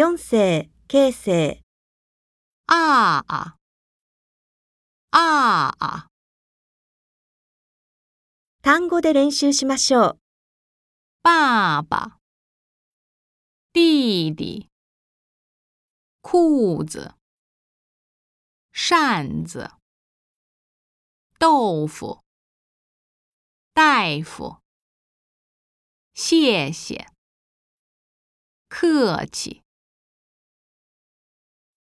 四世、形成、ああ、ああ！単語で練習しましょう。爸爸、弟弟、裤子、扇子、豆腐、大夫、谢谢、客气。